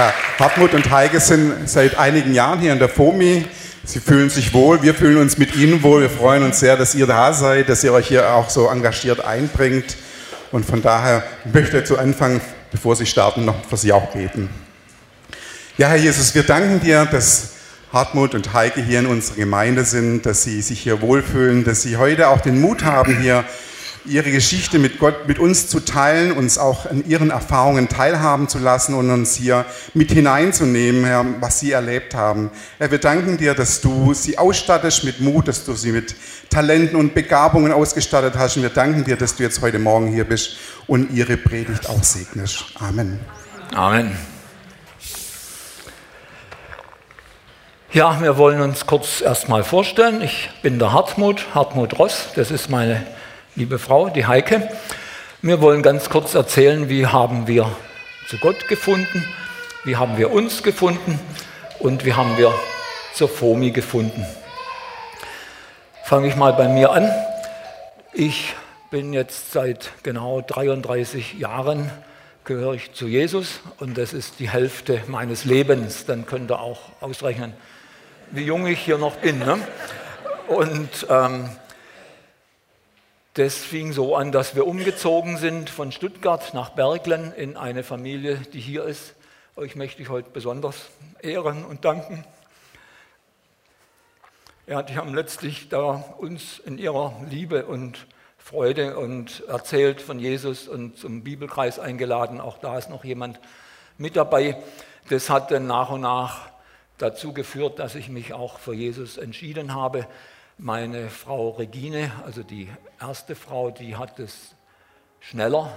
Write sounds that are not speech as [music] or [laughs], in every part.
Ja, Hartmut und Heike sind seit einigen Jahren hier in der FOMI. Sie fühlen sich wohl, wir fühlen uns mit Ihnen wohl. Wir freuen uns sehr, dass ihr da seid, dass ihr euch hier auch so engagiert einbringt. Und von daher möchte ich zu Anfang, bevor Sie starten, noch für Sie auch beten. Ja, Herr Jesus, wir danken dir, dass Hartmut und Heike hier in unserer Gemeinde sind, dass sie sich hier wohlfühlen, dass sie heute auch den Mut haben, hier ihre Geschichte mit Gott, mit uns zu teilen, uns auch an ihren Erfahrungen teilhaben zu lassen und uns hier mit hineinzunehmen, Herr, was sie erlebt haben. Herr, wir danken dir, dass du sie ausstattest mit Mut, dass du sie mit Talenten und Begabungen ausgestattet hast. Und wir danken dir, dass du jetzt heute Morgen hier bist und ihre Predigt auch segnest. Amen. Amen. Ja, wir wollen uns kurz erstmal vorstellen. Ich bin der Hartmut, Hartmut Ross, das ist meine liebe Frau, die Heike. Wir wollen ganz kurz erzählen, wie haben wir zu Gott gefunden, wie haben wir uns gefunden und wie haben wir zur FOMI gefunden. Fange ich mal bei mir an. Ich bin jetzt seit genau 33 Jahren gehöre ich zu Jesus und das ist die Hälfte meines Lebens. Dann könnt ihr auch ausrechnen, wie jung ich hier noch bin. Ne? Und ähm, das fing so an, dass wir umgezogen sind von Stuttgart nach Berglen in eine Familie, die hier ist. Euch möchte ich heute besonders ehren und danken. Ja, die haben letztlich da uns in ihrer Liebe und Freude und erzählt von Jesus und zum Bibelkreis eingeladen. Auch da ist noch jemand mit dabei. Das hat dann nach und nach dazu geführt, dass ich mich auch für Jesus entschieden habe. Meine Frau Regine, also die erste Frau, die hat es schneller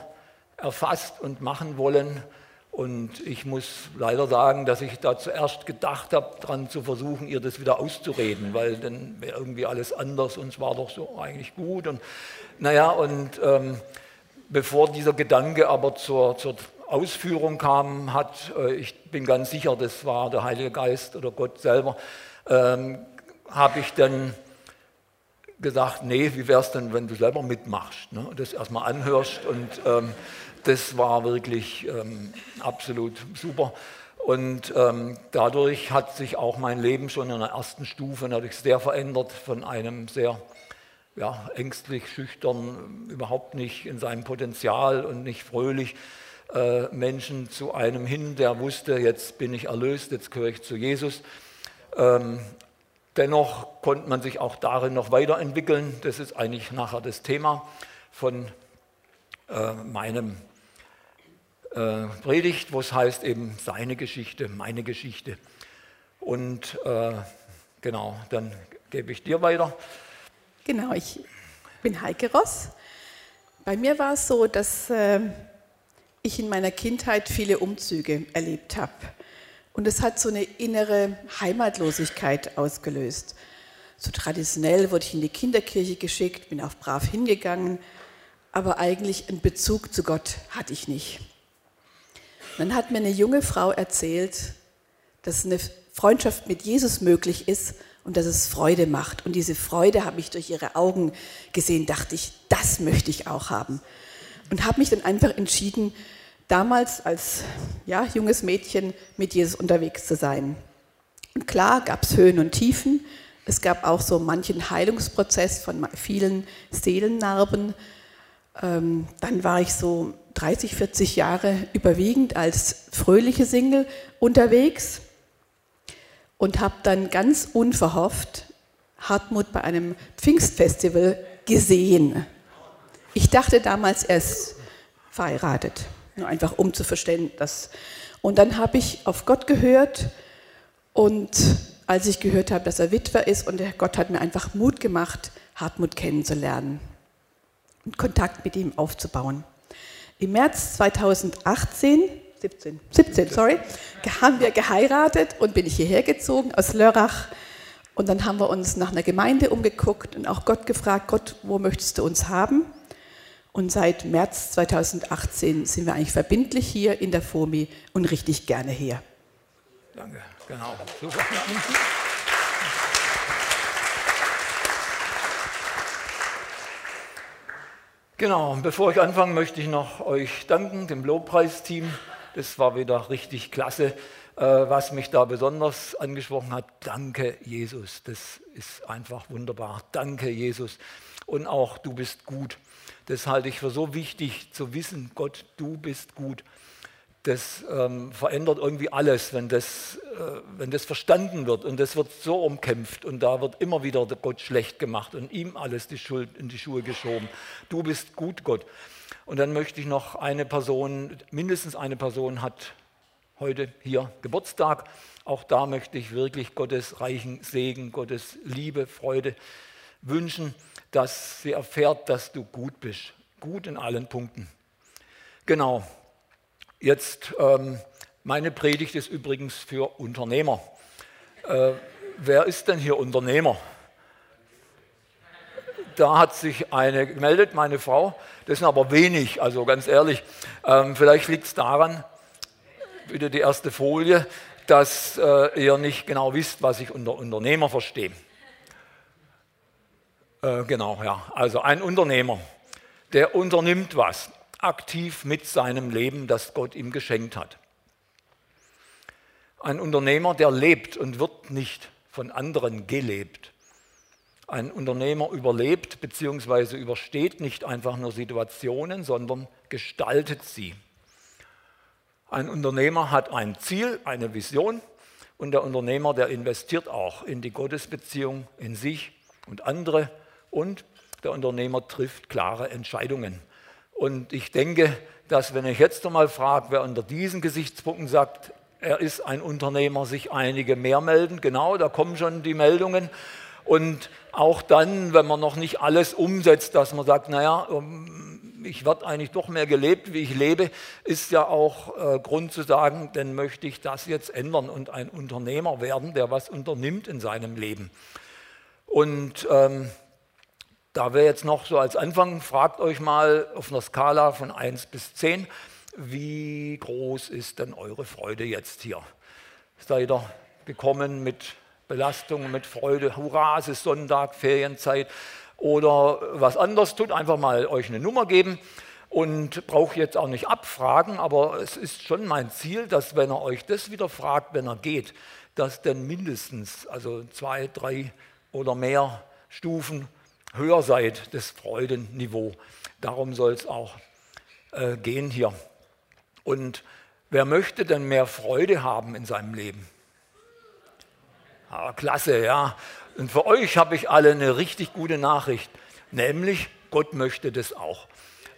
erfasst und machen wollen. Und ich muss leider sagen, dass ich da zuerst gedacht habe, daran zu versuchen, ihr das wieder auszureden, weil dann wäre irgendwie alles anders und es war doch so eigentlich gut. Und naja, und ähm, bevor dieser Gedanke aber zur, zur Ausführung kam, hat, äh, ich bin ganz sicher, das war der Heilige Geist oder Gott selber, ähm, habe ich dann gesagt, nee, wie wäre es denn, wenn du selber mitmachst, ne? das erstmal anhörst und ähm, das war wirklich ähm, absolut super. Und ähm, dadurch hat sich auch mein Leben schon in der ersten Stufe natürlich sehr verändert von einem sehr ja, ängstlich, schüchtern, überhaupt nicht in seinem Potenzial und nicht fröhlich äh, Menschen zu einem hin, der wusste, jetzt bin ich erlöst, jetzt gehöre ich zu Jesus. Ähm, Dennoch konnte man sich auch darin noch weiterentwickeln. Das ist eigentlich nachher das Thema von äh, meinem äh, Predigt, wo es heißt eben seine Geschichte, meine Geschichte. Und äh, genau, dann gebe ich dir weiter. Genau, ich bin Heike Ross. Bei mir war es so, dass äh, ich in meiner Kindheit viele Umzüge erlebt habe. Und es hat so eine innere Heimatlosigkeit ausgelöst. So traditionell wurde ich in die Kinderkirche geschickt, bin auch brav hingegangen, aber eigentlich einen Bezug zu Gott hatte ich nicht. dann hat mir eine junge Frau erzählt, dass eine Freundschaft mit Jesus möglich ist und dass es Freude macht. Und diese Freude habe ich durch ihre Augen gesehen, dachte ich, das möchte ich auch haben. Und habe mich dann einfach entschieden, damals als ja, junges Mädchen mit Jesus unterwegs zu sein. Und klar gab es Höhen und Tiefen. Es gab auch so manchen Heilungsprozess von vielen Seelennarben. Ähm, dann war ich so 30, 40 Jahre überwiegend als fröhliche Single unterwegs und habe dann ganz unverhofft Hartmut bei einem Pfingstfestival gesehen. Ich dachte damals, er ist verheiratet. Nur einfach um zu verstehen, dass. Und dann habe ich auf Gott gehört und als ich gehört habe, dass er Witwer ist und Gott hat mir einfach Mut gemacht, Hartmut kennenzulernen und Kontakt mit ihm aufzubauen. Im März 2018, 17, 17, sorry, haben wir geheiratet und bin ich hierher gezogen aus Lörrach. Und dann haben wir uns nach einer Gemeinde umgeguckt und auch Gott gefragt, Gott, wo möchtest du uns haben? Und seit März 2018 sind wir eigentlich verbindlich hier in der FOMI und richtig gerne hier. Danke, genau. Super. Genau, bevor ich anfange, möchte ich noch euch danken, dem Lobpreisteam, Das war wieder richtig klasse. Äh, was mich da besonders angesprochen hat, danke Jesus. Das ist einfach wunderbar. Danke Jesus. Und auch du bist gut. Das halte ich für so wichtig zu wissen, Gott, du bist gut. Das ähm, verändert irgendwie alles, wenn das, äh, wenn das verstanden wird. Und das wird so umkämpft und da wird immer wieder Gott schlecht gemacht und ihm alles die Schuld in die Schuhe geschoben. Du bist gut, Gott. Und dann möchte ich noch eine Person, mindestens eine Person hat heute hier Geburtstag. Auch da möchte ich wirklich Gottes reichen Segen, Gottes Liebe, Freude wünschen, dass sie erfährt, dass du gut bist. Gut in allen Punkten. Genau. Jetzt, ähm, meine Predigt ist übrigens für Unternehmer. Äh, wer ist denn hier Unternehmer? Da hat sich eine gemeldet, meine Frau. Das sind aber wenig, also ganz ehrlich. Ähm, vielleicht liegt es daran, bitte die erste Folie, dass äh, ihr nicht genau wisst, was ich unter Unternehmer verstehe. Äh, genau, ja. Also ein Unternehmer, der unternimmt was aktiv mit seinem Leben, das Gott ihm geschenkt hat. Ein Unternehmer, der lebt und wird nicht von anderen gelebt. Ein Unternehmer überlebt bzw. übersteht nicht einfach nur Situationen, sondern gestaltet sie. Ein Unternehmer hat ein Ziel, eine Vision und der Unternehmer, der investiert auch in die Gottesbeziehung, in sich und andere und der Unternehmer trifft klare Entscheidungen. Und ich denke, dass wenn ich jetzt einmal frage, wer unter diesen Gesichtspunkten sagt, er ist ein Unternehmer, sich einige mehr melden, genau, da kommen schon die Meldungen. Und auch dann, wenn man noch nicht alles umsetzt, dass man sagt, naja, ich werde eigentlich doch mehr gelebt, wie ich lebe, ist ja auch äh, Grund zu sagen, dann möchte ich das jetzt ändern und ein Unternehmer werden, der was unternimmt in seinem Leben. Und ähm, da wäre jetzt noch so als Anfang, fragt euch mal auf einer Skala von 1 bis 10, wie groß ist denn eure Freude jetzt hier? Seid ihr gekommen mit Belastung, mit Freude, hurra, es ist Sonntag, Ferienzeit, oder was anderes tut, einfach mal euch eine Nummer geben und brauche jetzt auch nicht abfragen, aber es ist schon mein Ziel, dass wenn er euch das wieder fragt, wenn er geht, dass dann mindestens also zwei, drei oder mehr Stufen höher seid, das Freudenniveau. Darum soll es auch äh, gehen hier. Und wer möchte denn mehr Freude haben in seinem Leben? Ah, klasse, ja. Und für euch habe ich alle eine richtig gute Nachricht, nämlich Gott möchte das auch.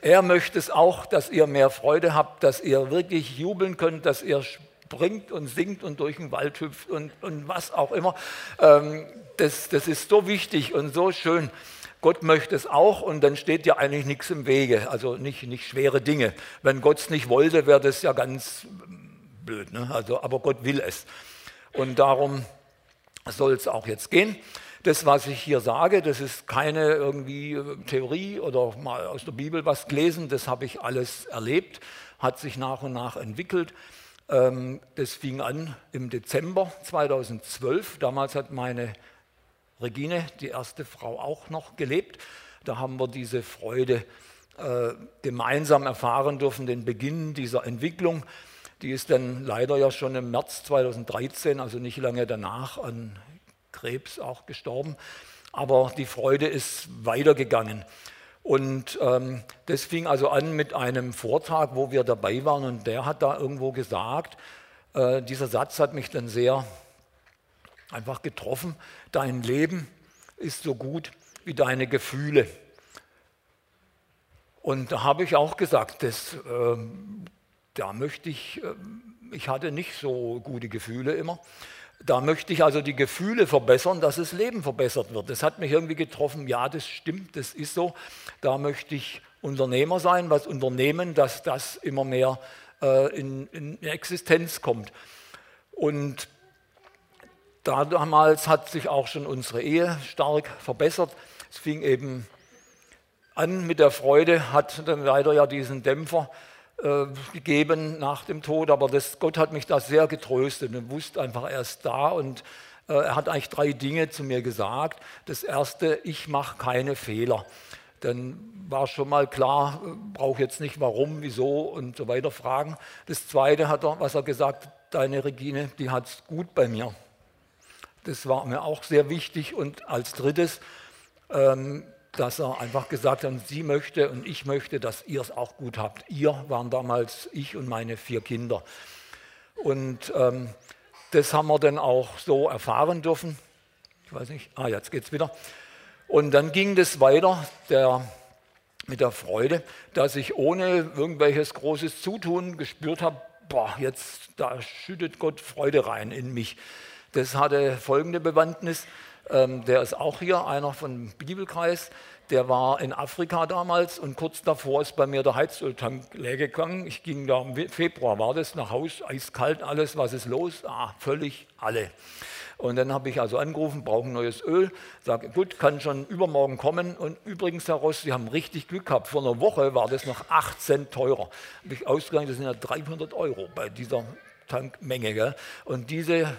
Er möchte es auch, dass ihr mehr Freude habt, dass ihr wirklich jubeln könnt, dass ihr springt und singt und durch den Wald hüpft und, und was auch immer. Ähm, das, das ist so wichtig und so schön. Gott möchte es auch und dann steht ja eigentlich nichts im Wege, also nicht, nicht schwere Dinge. Wenn Gott es nicht wollte, wäre das ja ganz blöd. Ne? Also, aber Gott will es. Und darum soll es auch jetzt gehen. Das, was ich hier sage, das ist keine irgendwie äh, Theorie oder mal aus der Bibel was gelesen, das habe ich alles erlebt, hat sich nach und nach entwickelt. Ähm, das fing an im Dezember 2012. Damals hat meine Regine, die erste Frau, auch noch gelebt. Da haben wir diese Freude äh, gemeinsam erfahren dürfen, den Beginn dieser Entwicklung. Die ist dann leider ja schon im März 2013, also nicht lange danach, an Krebs auch gestorben. Aber die Freude ist weitergegangen. Und ähm, das fing also an mit einem Vortrag, wo wir dabei waren und der hat da irgendwo gesagt, äh, dieser Satz hat mich dann sehr einfach getroffen, dein Leben ist so gut wie deine Gefühle. Und da habe ich auch gesagt, das, äh, da möchte ich, äh, ich hatte nicht so gute Gefühle immer. Da möchte ich also die Gefühle verbessern, dass das Leben verbessert wird. Das hat mich irgendwie getroffen, ja, das stimmt, das ist so. Da möchte ich Unternehmer sein, was unternehmen, dass das immer mehr äh, in, in, Existenz kommt. Und damals hat sich auch schon unsere Ehe stark verbessert. Es fing eben an mit der Freude, hat dann leider ja diesen Dämpfer äh, gegeben nach dem Tod, aber das, Gott hat mich da sehr getröstet und wusste einfach, er ist da und äh, er hat eigentlich drei Dinge zu mir gesagt. Das erste, ich mache keine Fehler. dann war schon mal klar, brauche jetzt nicht warum, wieso und so weiter fragen. Das Zweite hat er, was er gesagt, deine Regine, die hat es gut bei mir. Das war mir auch sehr wichtig. Und als drittes, ähm, dass er einfach gesagt hat, sie möchte und ich möchte, dass ihr es auch gut habt. Ihr waren damals ich und meine vier Kinder. Und ähm, das haben wir dann auch so erfahren dürfen. Ich weiß nicht, ah, jetzt geht es wieder. Und dann ging das weiter der, mit der Freude, dass ich ohne irgendwelches großes Zutun gespürt habe, boah, jetzt da schüttet Gott Freude rein in mich. Das hatte folgende Bewandtnis. Ähm, der ist auch hier, einer von Bibelkreis. Der war in Afrika damals und kurz davor ist bei mir der Heizöltank leer gegangen. Ich ging da im Februar, war das, nach Haus, eiskalt alles, was ist los? Ah, völlig alle. Und dann habe ich also angerufen, brauche ein neues Öl. Sage, gut, kann schon übermorgen kommen. Und übrigens, Herr Ross, Sie haben richtig Glück gehabt. Vor einer Woche war das noch 8 Cent teurer. Habe ich ausgegangen, das sind ja 300 Euro bei dieser Tankmenge. Gell? Und diese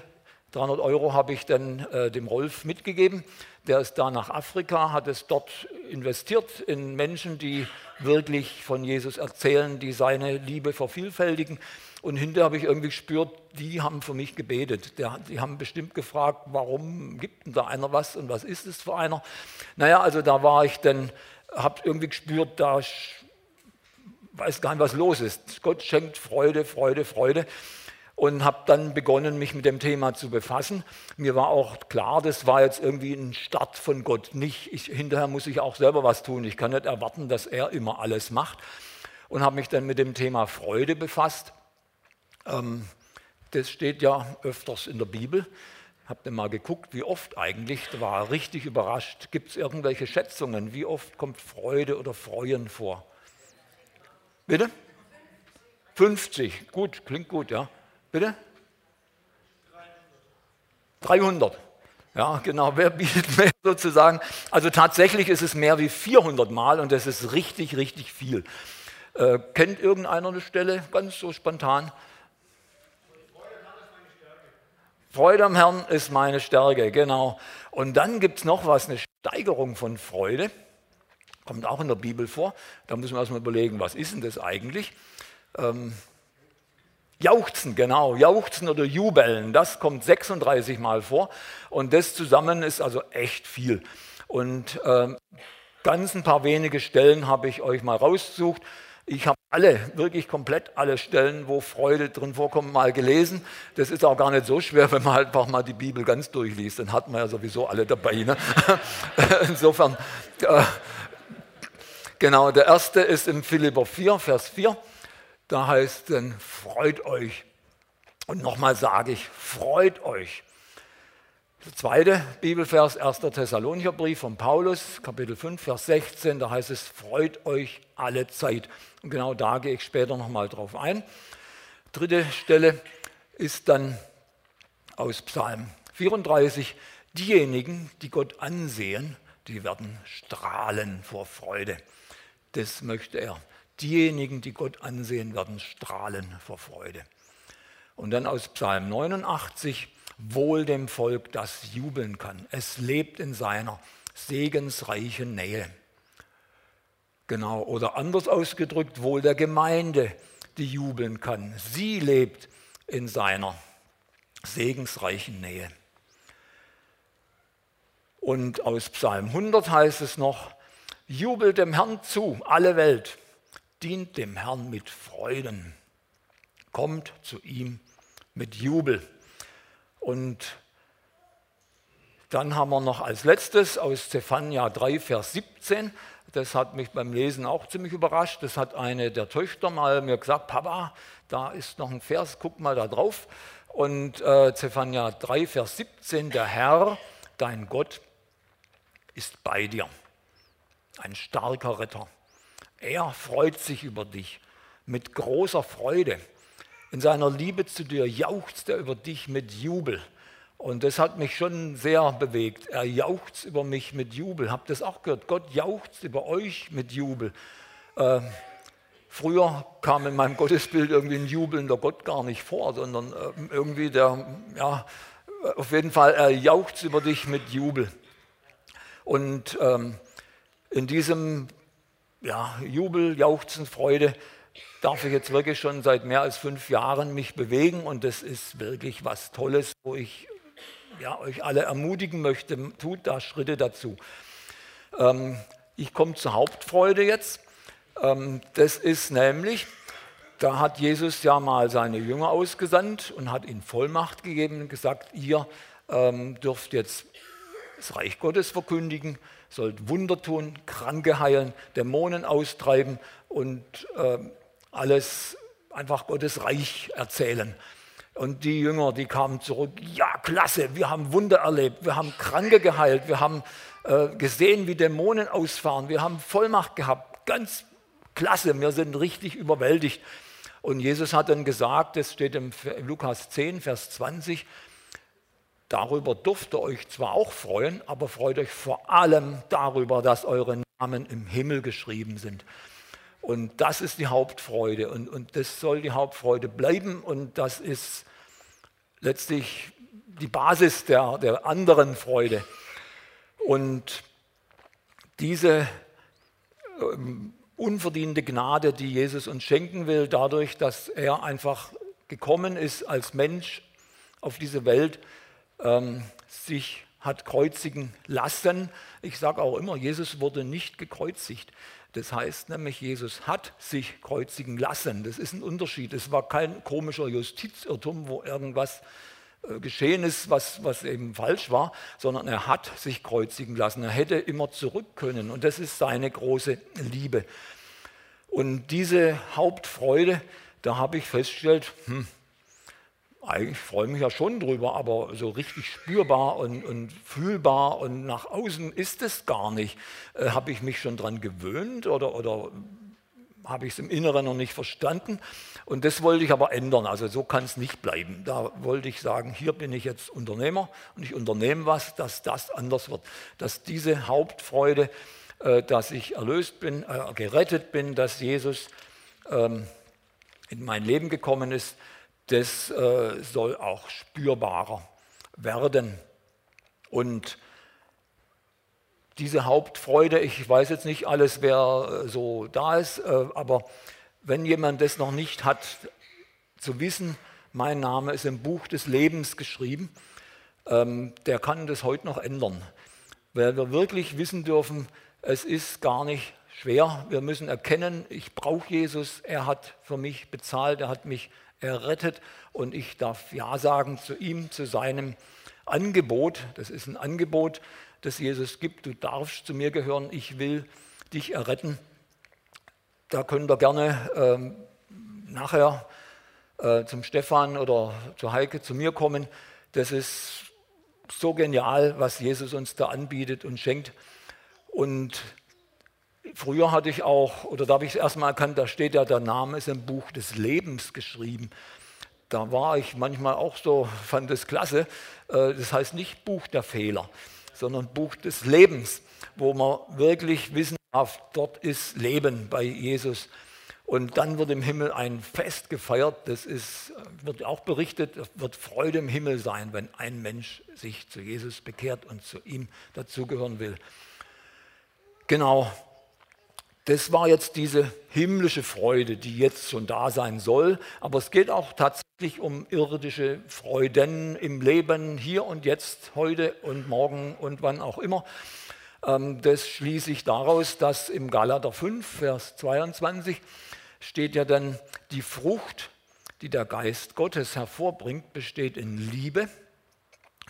300 Euro habe ich dann äh, dem Rolf mitgegeben. Der ist da nach Afrika, hat es dort investiert in Menschen, die wirklich von Jesus erzählen, die seine Liebe vervielfältigen. Und hinterher habe ich irgendwie gespürt, die haben für mich gebetet. Die haben bestimmt gefragt, warum gibt denn da einer was und was ist es für einer? Naja, also da war ich dann, habe irgendwie gespürt, da weiß gar nicht, was los ist. Gott schenkt Freude, Freude, Freude und habe dann begonnen, mich mit dem Thema zu befassen. Mir war auch klar, das war jetzt irgendwie ein Start von Gott. Nicht, ich, hinterher muss ich auch selber was tun. Ich kann nicht erwarten, dass er immer alles macht. Und habe mich dann mit dem Thema Freude befasst. Ähm, das steht ja öfters in der Bibel. Habt ihr mal geguckt, wie oft eigentlich? Da war richtig überrascht. Gibt es irgendwelche Schätzungen? Wie oft kommt Freude oder Freuen vor? Bitte? 50. Gut, klingt gut, ja. Bitte? 300. Ja, genau. Wer bietet mehr [laughs] sozusagen? Also tatsächlich ist es mehr wie 400 Mal und das ist richtig, richtig viel. Äh, kennt irgendeiner eine Stelle? Ganz so spontan. Freude am Herrn ist meine Stärke, genau. Und dann gibt es noch was, eine Steigerung von Freude. Kommt auch in der Bibel vor. Da müssen wir erstmal überlegen, was ist denn das eigentlich? Ähm, Jauchzen, genau, jauchzen oder jubeln, das kommt 36 Mal vor und das zusammen ist also echt viel. Und äh, ganz ein paar wenige Stellen habe ich euch mal rausgesucht. Ich habe alle, wirklich komplett alle Stellen, wo Freude drin vorkommt, mal gelesen. Das ist auch gar nicht so schwer, [laughs] wenn man einfach mal die Bibel ganz durchliest. Dann hat man ja sowieso alle dabei. Ne? [laughs] Insofern, äh, genau, der erste ist im Philipper 4, Vers 4. Da heißt dann, freut euch. Und nochmal sage ich, freut euch. Der zweite Bibelvers, 1. Thessalonicher Brief von Paulus, Kapitel 5, Vers 16, da heißt es, freut euch alle Zeit. Und genau da gehe ich später nochmal drauf ein. Dritte Stelle ist dann aus Psalm 34, diejenigen, die Gott ansehen, die werden strahlen vor Freude. Das möchte er. Diejenigen, die Gott ansehen, werden strahlen vor Freude. Und dann aus Psalm 89, wohl dem Volk, das jubeln kann. Es lebt in seiner segensreichen Nähe. Genau, oder anders ausgedrückt, wohl der Gemeinde, die jubeln kann. Sie lebt in seiner segensreichen Nähe. Und aus Psalm 100 heißt es noch, jubelt dem Herrn zu, alle Welt dient dem Herrn mit Freuden, kommt zu ihm mit Jubel. Und dann haben wir noch als letztes aus Zephania 3, Vers 17, das hat mich beim Lesen auch ziemlich überrascht. Das hat eine der Töchter mal mir gesagt, Papa, da ist noch ein Vers, guck mal da drauf. Und äh, Zephania 3, Vers 17, der Herr, dein Gott, ist bei dir, ein starker Retter. Er freut sich über dich mit großer Freude. In seiner Liebe zu dir jauchzt er über dich mit Jubel. Und das hat mich schon sehr bewegt. Er jauchzt über mich mit Jubel. Habt ihr das auch gehört? Gott jauchzt über euch mit Jubel. Äh, früher kam in meinem [laughs] Gottesbild irgendwie ein jubelnder Gott gar nicht vor, sondern äh, irgendwie der, ja, auf jeden Fall, er jauchzt über dich mit Jubel. Und ähm, in diesem ja, Jubel, Jauchzen, Freude darf ich jetzt wirklich schon seit mehr als fünf Jahren mich bewegen und das ist wirklich was Tolles, wo ich ja, euch alle ermutigen möchte, tut da Schritte dazu. Ähm, ich komme zur Hauptfreude jetzt. Ähm, das ist nämlich, da hat Jesus ja mal seine Jünger ausgesandt und hat ihnen Vollmacht gegeben und gesagt, ihr ähm, dürft jetzt das Reich Gottes verkündigen, sollt Wunder tun, Kranke heilen, Dämonen austreiben und äh, alles einfach Gottes Reich erzählen. Und die Jünger, die kamen zurück, ja, klasse, wir haben Wunder erlebt, wir haben Kranke geheilt, wir haben äh, gesehen, wie Dämonen ausfahren, wir haben Vollmacht gehabt, ganz klasse, wir sind richtig überwältigt. Und Jesus hat dann gesagt, das steht im Lukas 10, Vers 20, Darüber dürft ihr euch zwar auch freuen, aber freut euch vor allem darüber, dass eure Namen im Himmel geschrieben sind. Und das ist die Hauptfreude und, und das soll die Hauptfreude bleiben und das ist letztlich die Basis der, der anderen Freude. Und diese ähm, unverdiente Gnade, die Jesus uns schenken will, dadurch, dass er einfach gekommen ist als Mensch auf diese Welt, ähm, sich hat kreuzigen lassen. Ich sage auch immer, Jesus wurde nicht gekreuzigt. Das heißt nämlich, Jesus hat sich kreuzigen lassen. Das ist ein Unterschied. Es war kein komischer Justizirrtum, wo irgendwas äh, geschehen ist, was, was eben falsch war, sondern er hat sich kreuzigen lassen. Er hätte immer zurück können und das ist seine große Liebe. Und diese Hauptfreude, da habe ich festgestellt, hm, eigentlich freue ich mich ja schon drüber, aber so richtig spürbar und, und fühlbar und nach außen ist es gar nicht. Äh, habe ich mich schon daran gewöhnt oder, oder habe ich es im Inneren noch nicht verstanden? Und das wollte ich aber ändern. Also so kann es nicht bleiben. Da wollte ich sagen, hier bin ich jetzt Unternehmer und ich unternehme was, dass das anders wird. Dass diese Hauptfreude, äh, dass ich erlöst bin, äh, gerettet bin, dass Jesus ähm, in mein Leben gekommen ist, das äh, soll auch spürbarer werden. Und diese Hauptfreude, ich weiß jetzt nicht alles, wer äh, so da ist, äh, aber wenn jemand das noch nicht hat, zu wissen, mein Name ist im Buch des Lebens geschrieben, ähm, der kann das heute noch ändern. Weil wir wirklich wissen dürfen, es ist gar nicht schwer. Wir müssen erkennen, ich brauche Jesus, er hat für mich bezahlt, er hat mich errettet und ich darf Ja sagen zu ihm, zu seinem Angebot. Das ist ein Angebot, das Jesus gibt. Du darfst zu mir gehören, ich will dich erretten. Da könnt ihr gerne ähm, nachher äh, zum Stefan oder zu Heike zu mir kommen. Das ist so genial, was Jesus uns da anbietet und schenkt. Und Früher hatte ich auch, oder da habe ich es erstmal erkannt, da steht ja, der Name ist im Buch des Lebens geschrieben. Da war ich manchmal auch so, fand es klasse. Äh, das heißt nicht Buch der Fehler, sondern Buch des Lebens, wo man wirklich wissen darf, dort ist Leben bei Jesus. Und dann wird im Himmel ein Fest gefeiert, das ist, wird auch berichtet, es wird Freude im Himmel sein, wenn ein Mensch sich zu Jesus bekehrt und zu ihm dazugehören will. Genau, das war jetzt diese himmlische Freude, die jetzt schon da sein soll. Aber es geht auch tatsächlich um irdische Freuden im Leben hier und jetzt, heute und morgen und wann auch immer. Ähm, das schließe ich daraus, dass im Galater 5, Vers 22 steht ja dann, die Frucht, die der Geist Gottes hervorbringt, besteht in Liebe,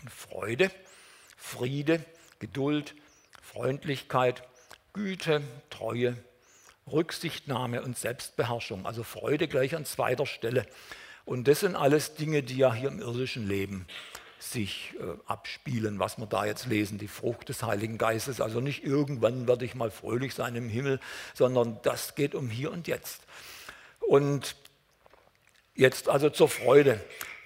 Freude, Friede, Geduld, Freundlichkeit, Güte, Treue, Rücksichtnahme und Selbstbeherrschung. Also Freude gleich an zweiter Stelle. Und das sind alles Dinge, die ja hier im irdischen Leben sich äh, abspielen, was wir da jetzt lesen, die Frucht des Heiligen Geistes. Also nicht irgendwann werde ich mal fröhlich sein im Himmel, sondern das geht um hier und jetzt. Und jetzt also zur Freude.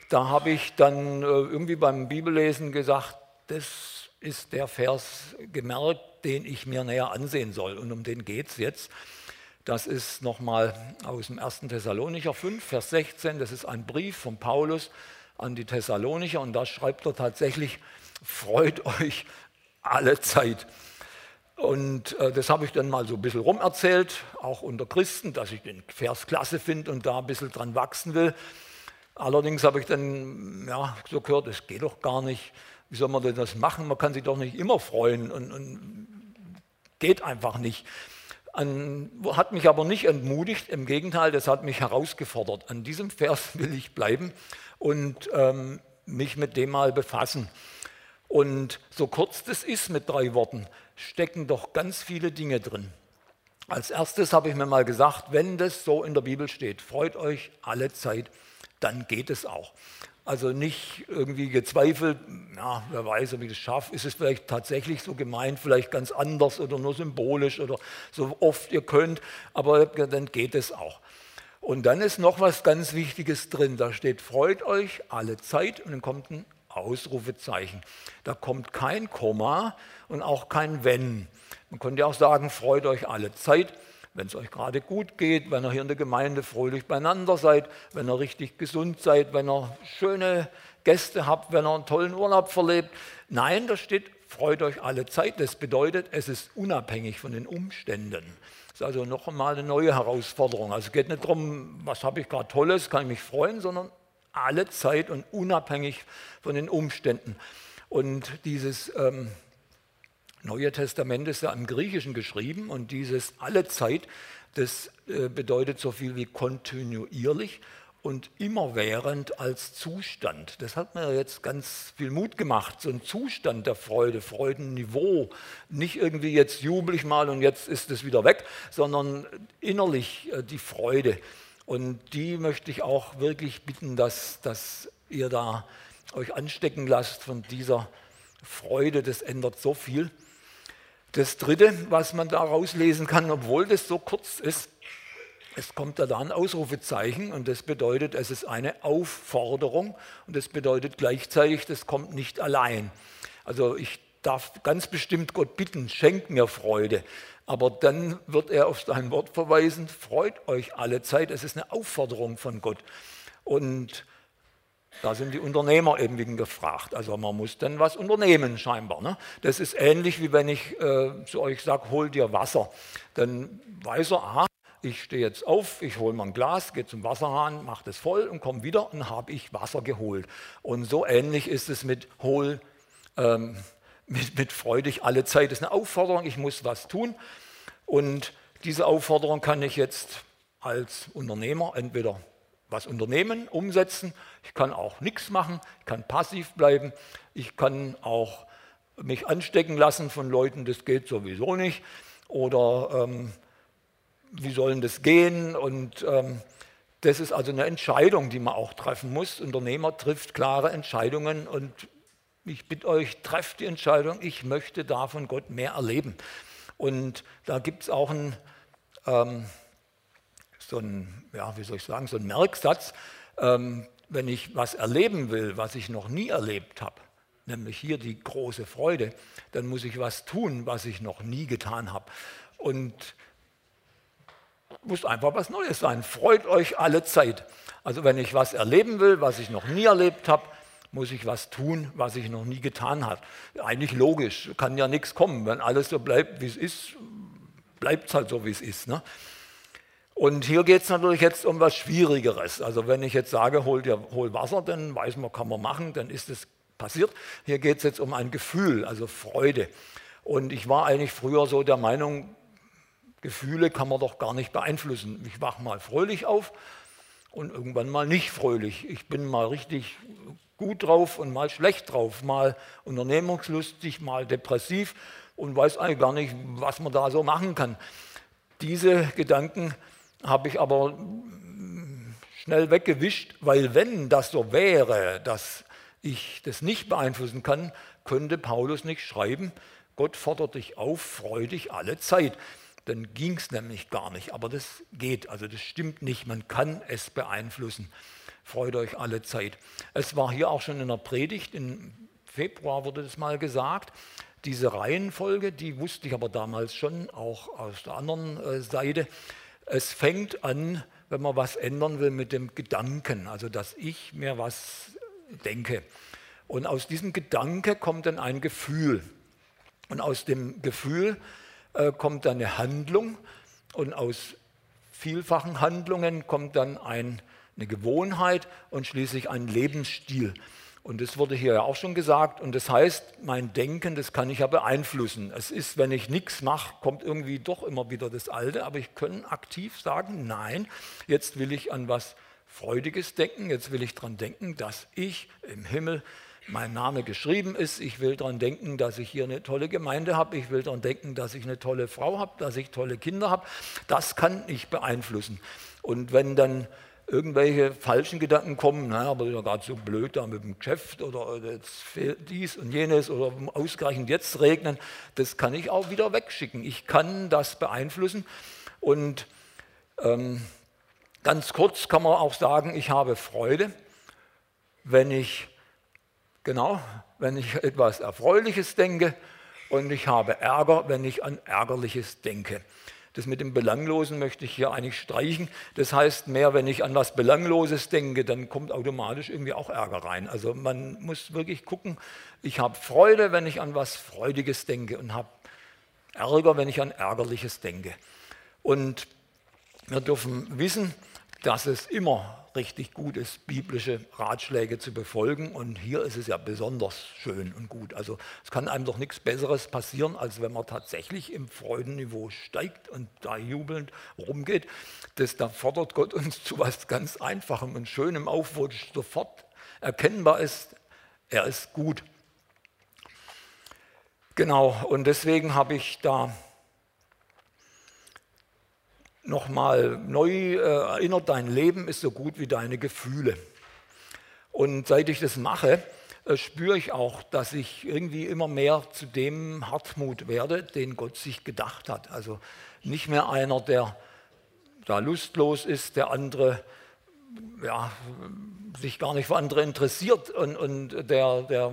Da habe ich dann äh, irgendwie beim Bibellesen gesagt, das ist der Vers gemerkt, den ich mir näher ansehen soll. Und um den geht es jetzt. Das ist nochmal aus dem 1. Thessalonicher 5, Vers 16. Das ist ein Brief von Paulus an die Thessalonicher und da schreibt er tatsächlich, freut euch alle Zeit. Und äh, das habe ich dann mal so ein bisschen rumerzählt, auch unter Christen, dass ich den Vers klasse finde und da ein bisschen dran wachsen will. Allerdings habe ich dann ja, so gehört, es geht doch gar nicht. Wie soll man denn das machen? Man kann sich doch nicht immer freuen und, und geht einfach nicht. An, hat mich aber nicht entmutigt, im Gegenteil, das hat mich herausgefordert. An diesem Vers [laughs] will ich bleiben und ähm, mich mit dem mal befassen. Und so kurz das ist mit drei Worten, stecken doch ganz viele Dinge drin. Als erstes habe ich mir mal gesagt, wenn das so in der Bibel steht, freut euch alle Zeit, dann geht es auch. Also nicht irgendwie gezweifelt, ja, wer weiß, ob ich das schaffe, ist es vielleicht tatsächlich so gemeint, vielleicht ganz anders oder nur symbolisch oder so oft ihr könnt, aber dann geht es auch. Und dann ist noch was ganz Wichtiges drin, da steht, freut euch alle Zeit und dann kommt ein Ausrufezeichen. Da kommt kein Komma und auch kein Wenn. Man könnte auch sagen, freut euch alle Zeit, wenn es euch gerade gut geht, wenn ihr hier in der Gemeinde fröhlich beieinander seid, wenn ihr richtig gesund seid, wenn ihr schöne Gäste habt, wenn ihr einen tollen Urlaub verlebt. Nein, da steht, freut euch alle Zeit. Das bedeutet, es ist unabhängig von den Umständen. Das ist also noch einmal eine neue Herausforderung. Also es geht nicht darum, was habe ich gerade Tolles, kann ich mich freuen, sondern alle Zeit und unabhängig von den Umständen. Und dieses ähm, Neue Testament ist ja im Griechischen geschrieben und dieses alle Zeit, das äh, bedeutet so viel wie kontinuierlich und immerwährend als Zustand. Das hat mir jetzt ganz viel Mut gemacht, so ein Zustand der Freude, Freudenniveau. Nicht irgendwie jetzt jubel ich mal und jetzt ist es wieder weg, sondern innerlich äh, die Freude. Und die möchte ich auch wirklich bitten, dass, dass ihr da euch anstecken lasst von dieser Freude. Das ändert so viel. Das Dritte, was man daraus lesen kann, obwohl das so kurz ist, es kommt da ein Ausrufezeichen und das bedeutet, es ist eine Aufforderung und das bedeutet gleichzeitig, das kommt nicht allein. Also ich darf ganz bestimmt Gott bitten, schenkt mir Freude. Aber dann wird er auf sein Wort verweisen, freut euch alle Zeit. Es ist eine Aufforderung von Gott. Und da sind die Unternehmer eben wegen gefragt. Also man muss dann was unternehmen scheinbar. Ne? Das ist ähnlich wie wenn ich äh, zu euch sage, hol dir Wasser. Dann weiß er, aha, ich stehe jetzt auf, ich hole mal ein Glas, gehe zum Wasserhahn, mache das voll und komme wieder und habe ich Wasser geholt. Und so ähnlich ist es mit hol, ähm, mit, mit freudig alle Zeit. Das ist eine Aufforderung, ich muss was tun. Und diese Aufforderung kann ich jetzt als Unternehmer entweder was unternehmen, umsetzen. Ich kann auch nichts machen, ich kann passiv bleiben, ich kann auch mich anstecken lassen von Leuten, das geht sowieso nicht. Oder ähm, wie sollen das gehen? Und ähm, das ist also eine Entscheidung, die man auch treffen muss. Unternehmer trifft klare Entscheidungen und ich bitte euch, trefft die Entscheidung, ich möchte da von Gott mehr erleben. Und da gibt es auch ein, ähm, so ein, ja, wie soll ich sagen, so ein Merksatz, ähm, wenn ich was erleben will, was ich noch nie erlebt habe, nämlich hier die große Freude, dann muss ich was tun, was ich noch nie getan habe. Und muss einfach was Neues sein. Freut euch alle Zeit. Also wenn ich was erleben will, was ich noch nie erlebt habe, muss ich was tun, was ich noch nie getan habe. Eigentlich logisch, kann ja nichts kommen. Wenn alles so bleibt, wie es ist, bleibt es halt so, wie es ist. Ne? Und hier geht es natürlich jetzt um was Schwierigeres. Also wenn ich jetzt sage, hol, dir, hol Wasser, dann weiß man, kann man machen, dann ist es passiert. Hier geht es jetzt um ein Gefühl, also Freude. Und ich war eigentlich früher so der Meinung, Gefühle kann man doch gar nicht beeinflussen. Ich wache mal fröhlich auf und irgendwann mal nicht fröhlich. Ich bin mal richtig gut drauf und mal schlecht drauf, mal unternehmungslustig, mal depressiv und weiß eigentlich gar nicht, was man da so machen kann. Diese Gedanken habe ich aber schnell weggewischt, weil wenn das so wäre, dass ich das nicht beeinflussen kann, könnte Paulus nicht schreiben, Gott fordert dich auf, freu dich alle Zeit dann ging es nämlich gar nicht. Aber das geht, also das stimmt nicht. Man kann es beeinflussen. Freut euch alle Zeit. Es war hier auch schon in der Predigt, im Februar wurde das mal gesagt. Diese Reihenfolge, die wusste ich aber damals schon, auch aus der anderen äh, Seite. Es fängt an, wenn man was ändern will, mit dem Gedanken, also dass ich mir was denke. Und aus diesem Gedanke kommt dann ein Gefühl. Und aus dem Gefühl äh, kommt dann eine Handlung und aus vielfachen Handlungen kommt dann ein, eine Gewohnheit und schließlich ein Lebensstil. Und das wurde hier ja auch schon gesagt. Und das heißt, mein Denken, das kann ich ja beeinflussen. Es ist, wenn ich nichts mache, kommt irgendwie doch immer wieder das Alte. Aber ich kann aktiv sagen, nein, jetzt will ich an was Freudiges denken. Jetzt will ich daran denken, dass ich im Himmel mein Name geschrieben ist. Ich will daran denken, dass ich hier eine tolle Gemeinde habe. Ich will daran denken, dass ich eine tolle Frau habe, dass ich tolle Kinder habe. Das kann ich beeinflussen. Und wenn dann irgendwelche falschen Gedanken kommen, naja, aber ist ja gerade so blöd da mit dem Geschäft oder jetzt fehlt dies und jenes oder ausgerechnet jetzt regnen, das kann ich auch wieder wegschicken. Ich kann das beeinflussen und ähm, ganz kurz kann man auch sagen, ich habe Freude, wenn ich, genau, wenn ich etwas Erfreuliches denke und ich habe Ärger, wenn ich an Ärgerliches denke. Das mit dem Belanglosen möchte ich hier eigentlich streichen. Das heißt mehr, wenn ich an was Belangloses denke, dann kommt automatisch irgendwie auch Ärger rein. Also man muss wirklich gucken, ich habe Freude, wenn ich an was Freudiges denke und habe Ärger, wenn ich an Ärgerliches denke. Und wir dürfen wissen, dass es immer richtig gut ist, biblische Ratschläge zu befolgen. Und hier ist es ja besonders schön und gut. Also es kann einem doch nichts Besseres passieren, als wenn man tatsächlich im Freudenniveau steigt und da jubelnd rumgeht. Das, da fordert Gott uns zu was ganz Einfachem und Schönem auf, wo sofort erkennbar ist, er ist gut. Genau, und deswegen habe ich da nochmal neu äh, erinnert, dein Leben ist so gut wie deine Gefühle. Und seit ich das mache, äh, spüre ich auch, dass ich irgendwie immer mehr zu dem Hartmut werde, den Gott sich gedacht hat. Also nicht mehr einer, der da lustlos ist, der andere ja, sich gar nicht für andere interessiert und, und der, der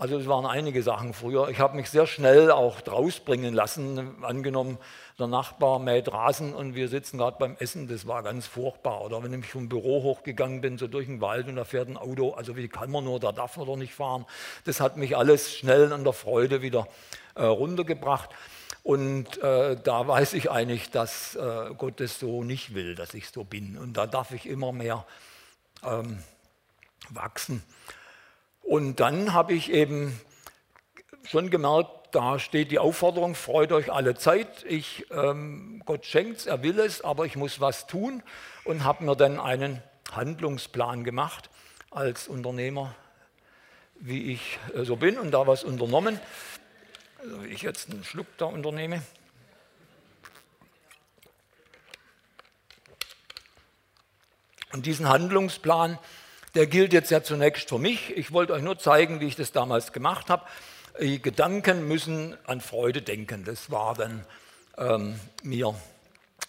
also es waren einige Sachen früher. Ich habe mich sehr schnell auch drausbringen lassen. Angenommen, der Nachbar mäht Rasen und wir sitzen gerade beim Essen, das war ganz furchtbar. Oder wenn ich vom Büro hochgegangen bin, so durch den Wald und da fährt ein Auto, also wie kann man nur, da darf man doch nicht fahren. Das hat mich alles schnell an der Freude wieder äh, runtergebracht. Und äh, da weiß ich eigentlich, dass äh, Gott es so nicht will, dass ich so bin. Und da darf ich immer mehr ähm, wachsen. Und dann habe ich eben schon gemerkt, da steht die Aufforderung, freut euch alle Zeit. Ich, ähm, Gott schenkt es, er will es, aber ich muss was tun und habe mir dann einen Handlungsplan gemacht als Unternehmer, wie ich äh, so bin und da was unternommen. Also ich jetzt einen Schluck da unternehme. Und diesen Handlungsplan, der gilt jetzt ja zunächst für mich. Ich wollte euch nur zeigen, wie ich das damals gemacht habe. Die Gedanken müssen an Freude denken. Das war dann ähm, mir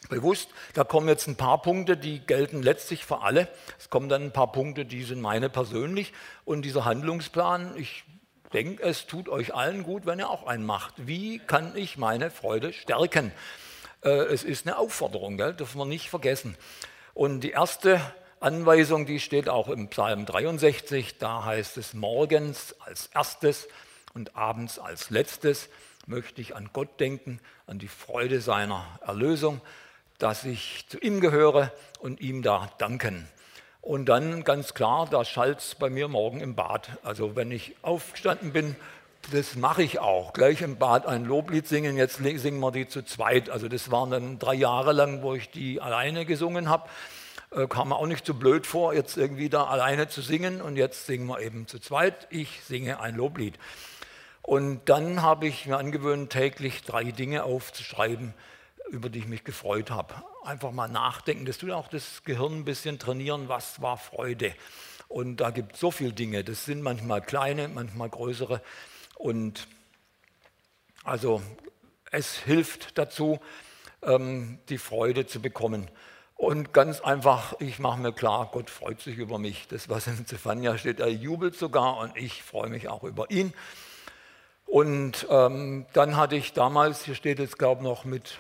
bewusst. Da kommen jetzt ein paar Punkte, die gelten letztlich für alle. Es kommen dann ein paar Punkte, die sind meine persönlich. Und dieser Handlungsplan, ich denke, es tut euch allen gut, wenn ihr auch einen macht. Wie kann ich meine Freude stärken? Äh, es ist eine Aufforderung, gell? dürfen wir nicht vergessen. Und die erste Anweisung, die steht auch im Psalm 63, da heißt es morgens als erstes und abends als letztes möchte ich an Gott denken, an die Freude seiner Erlösung, dass ich zu ihm gehöre und ihm da danken. Und dann ganz klar, da schallt es bei mir morgen im Bad. Also wenn ich aufgestanden bin, das mache ich auch. Gleich im Bad ein Loblied singen, jetzt singen wir die zu zweit. Also das waren dann drei Jahre lang, wo ich die alleine gesungen habe. Äh, kam mir auch nicht so blöd vor, jetzt irgendwie da alleine zu singen und jetzt singen wir eben zu zweit. Ich singe ein Loblied. Und dann habe ich mir angewöhnt, täglich drei Dinge aufzuschreiben, über die ich mich gefreut habe. Einfach mal nachdenken, das tut auch das Gehirn ein bisschen trainieren, was war Freude. Und da gibt es so viele Dinge, das sind manchmal kleine, manchmal größere. Und also es hilft dazu, ähm, die Freude zu bekommen. Und ganz einfach, ich mache mir klar, Gott freut sich über mich. Das, was in Zephania steht, er jubelt sogar und ich freue mich auch über ihn. Und ähm, dann hatte ich damals, hier steht jetzt glaube ich noch mit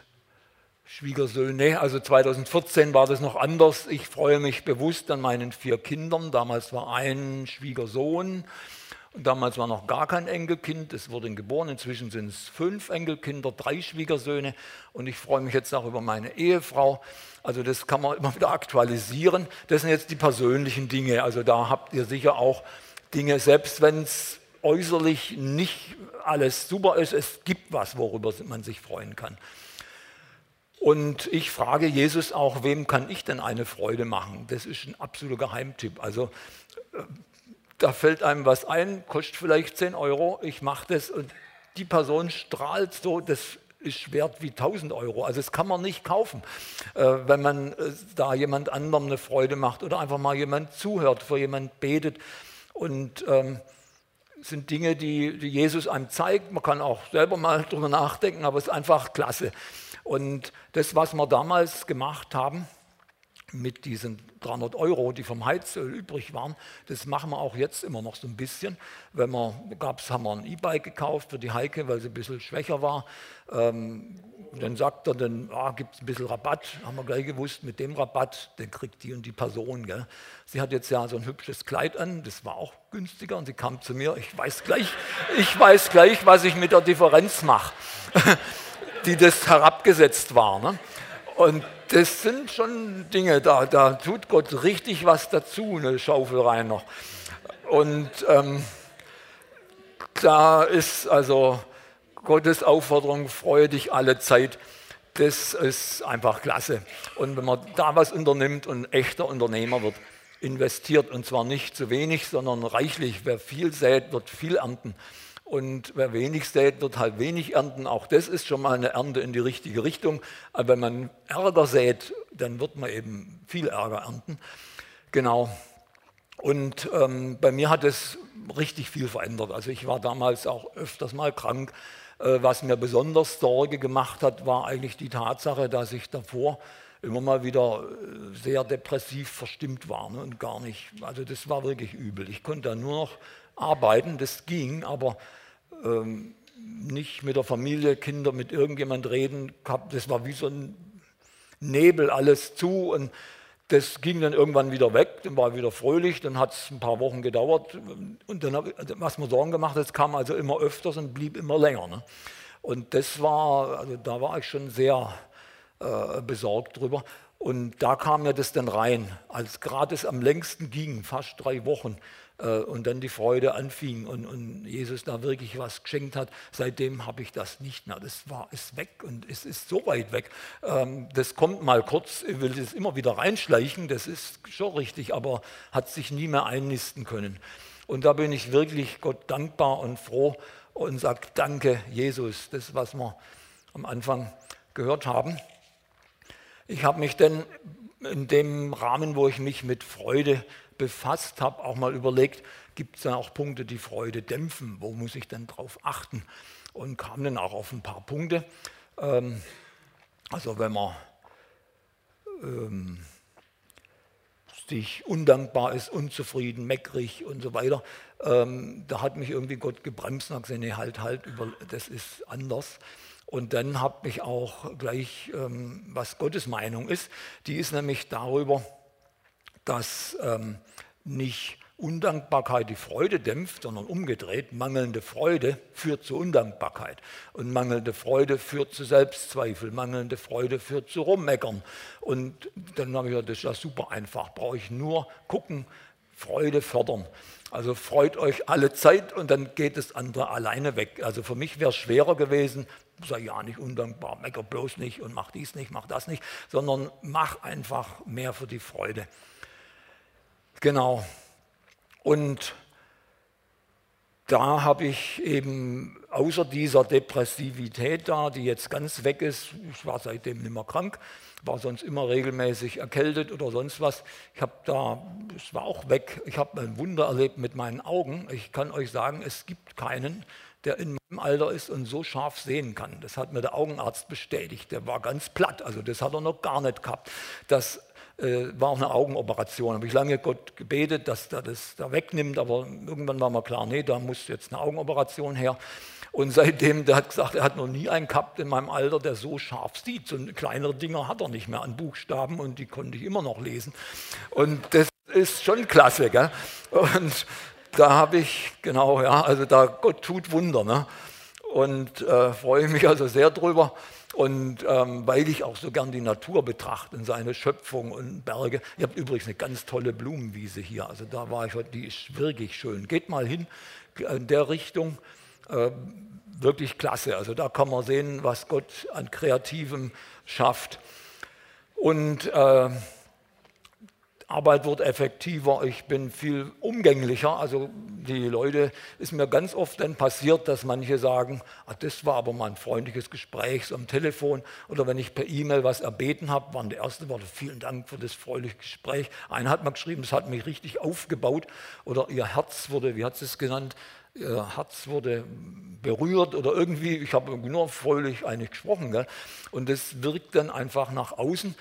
Schwiegersöhne, also 2014 war das noch anders. Ich freue mich bewusst an meinen vier Kindern. Damals war ein Schwiegersohn Und damals war noch gar kein Enkelkind, es wurde geboren. Inzwischen sind es fünf Enkelkinder, drei Schwiegersöhne. Und ich freue mich jetzt auch über meine Ehefrau. Also das kann man immer wieder aktualisieren. Das sind jetzt die persönlichen Dinge. Also da habt ihr sicher auch Dinge, selbst wenn es äußerlich nicht alles super ist, es gibt was, worüber man sich freuen kann. Und ich frage Jesus auch, wem kann ich denn eine Freude machen? Das ist ein absoluter Geheimtipp. Also äh, da fällt einem was ein, kostet vielleicht 10 Euro, ich mache das und die Person strahlt so, das ist wert wie 1000 Euro. Also das kann man nicht kaufen, äh, wenn man äh, da jemand anderem eine Freude macht oder einfach mal jemand zuhört, für jemand betet. Und ähm, sind Dinge, die, die Jesus einem zeigt. Man kann auch selber mal drüber nachdenken, aber es ist einfach klasse. Und das, was wir damals gemacht haben, mit diesen 300 Euro, die vom Heizöl übrig waren, das machen wir auch jetzt immer noch so ein bisschen. Wenn wir, gab's, haben wir ein E-Bike gekauft für die Heike, weil sie ein bisschen schwächer war. Ähm, dann sagt er, dann ah, gibt es ein bisschen Rabatt, haben wir gleich gewusst, mit dem Rabatt, den kriegt die und die Person. Gell. Sie hat jetzt ja so ein hübsches Kleid an, das war auch günstiger und sie kam zu mir, ich weiß gleich, ich weiß gleich, was ich mit der Differenz mache, [laughs] die das herabgesetzt war. Ne? Und das sind schon Dinge, da, da tut Gott richtig was dazu, eine Schaufel rein noch. Und ähm, da ist also Gottes Aufforderung, freue dich alle Zeit, das ist einfach klasse. Und wenn man da was unternimmt und echter Unternehmer wird, investiert und zwar nicht zu wenig, sondern reichlich. Wer viel sät, wird viel ernten. Und wer wenig sät, wird halt wenig ernten. Auch das ist schon mal eine Ernte in die richtige Richtung. Aber wenn man Ärger sät, dann wird man eben viel Ärger ernten. Genau. Und ähm, bei mir hat es richtig viel verändert. Also ich war damals auch öfters mal krank. Äh, was mir besonders Sorge gemacht hat, war eigentlich die Tatsache, dass ich davor immer mal wieder äh, sehr depressiv verstimmt war ne, und gar nicht, also das war wirklich übel. Ich konnte da nur noch arbeiten, das ging, aber ähm, nicht mit der Familie, Kinder, mit irgendjemand reden. Das war wie so ein Nebel, alles zu und das ging dann irgendwann wieder weg, dann war wieder fröhlich, dann hat es ein paar Wochen gedauert und dann, also was mir Sorgen gemacht hat, es kam also immer öfters und blieb immer länger. Ne? Und das war, also da war ich schon sehr äh, besorgt drüber. Und da kam mir das dann rein, als gerade es am längsten ging, fast drei Wochen, und dann die Freude anfing und, und, Jesus da wirklich was geschenkt hat. Seitdem habe ich das nicht mehr. Das war, ist weg und es ist so weit weg. Ähm, das kommt mal kurz, ich will das immer wieder reinschleichen, das ist schon richtig, aber hat sich nie mehr einnisten können. Und da bin ich wirklich Gott dankbar und froh und sage Danke, Jesus, das, was wir am Anfang gehört haben. Ich habe mich dann in dem Rahmen, wo ich mich mit Freude befasst habe, auch mal überlegt, gibt es da auch Punkte, die Freude dämpfen? Wo muss ich denn drauf achten? Und kam dann auch auf ein paar Punkte. Ähm, also wenn man ähm, sich undankbar ist, unzufrieden, meckrig und so weiter, ähm, da hat mich irgendwie Gott gebremst und gesagt, nee, halt, halt, über, das ist anders. Und dann habe ich auch gleich, ähm, was Gottes Meinung ist, die ist nämlich darüber, dass ähm, nicht Undankbarkeit die Freude dämpft, sondern umgedreht, mangelnde Freude führt zu Undankbarkeit. Und mangelnde Freude führt zu Selbstzweifel, mangelnde Freude führt zu Rummeckern. Und dann habe ich gesagt, das ist ja super einfach, brauche ich nur gucken, Freude fördern. Also freut euch alle Zeit und dann geht das andere alleine weg. Also für mich wäre es schwerer gewesen, sei ja nicht undankbar, mecker bloß nicht und mach dies nicht, mach das nicht, sondern mach einfach mehr für die Freude. Genau. Und da habe ich eben außer dieser Depressivität da, die jetzt ganz weg ist, ich war seitdem nicht mehr krank, war sonst immer regelmäßig erkältet oder sonst was. Ich habe da, es war auch weg. Ich habe ein Wunder erlebt mit meinen Augen. Ich kann euch sagen, es gibt keinen, der in meinem Alter ist und so scharf sehen kann. Das hat mir der Augenarzt bestätigt. Der war ganz platt, also das hat er noch gar nicht gehabt. Das äh, war auch eine Augenoperation. Habe ich lange Gott gebetet, dass er das da wegnimmt, aber irgendwann war mir klar, nee, da muss jetzt eine Augenoperation her. Und seitdem, der hat gesagt, er hat noch nie einen gehabt in meinem Alter, der so scharf sieht. So kleinere Dinger hat er nicht mehr an Buchstaben und die konnte ich immer noch lesen. Und das ist schon klasse. Gell? Und da habe ich, genau, ja, also da Gott tut Wunder. Ne? Und äh, freue mich also sehr drüber. Und ähm, weil ich auch so gern die Natur betrachte und seine Schöpfung und Berge. Ihr habt übrigens eine ganz tolle Blumenwiese hier. Also da war ich, die ist wirklich schön. Geht mal hin in der Richtung. Äh, wirklich klasse. Also da kann man sehen, was Gott an Kreativem schafft. Und äh, Arbeit wird effektiver, ich bin viel umgänglicher. Also die Leute, ist mir ganz oft dann passiert, dass manche sagen, ah, das war aber mal ein freundliches Gespräch so am Telefon oder wenn ich per E-Mail was erbeten habe, waren die ersten Worte, vielen Dank für das freundliche Gespräch. Einer hat mal geschrieben, es hat mich richtig aufgebaut oder ihr Herz wurde, wie hat sie es genannt, ihr Herz wurde berührt oder irgendwie, ich habe nur fröhlich eigentlich gesprochen. Gell? Und das wirkt dann einfach nach außen.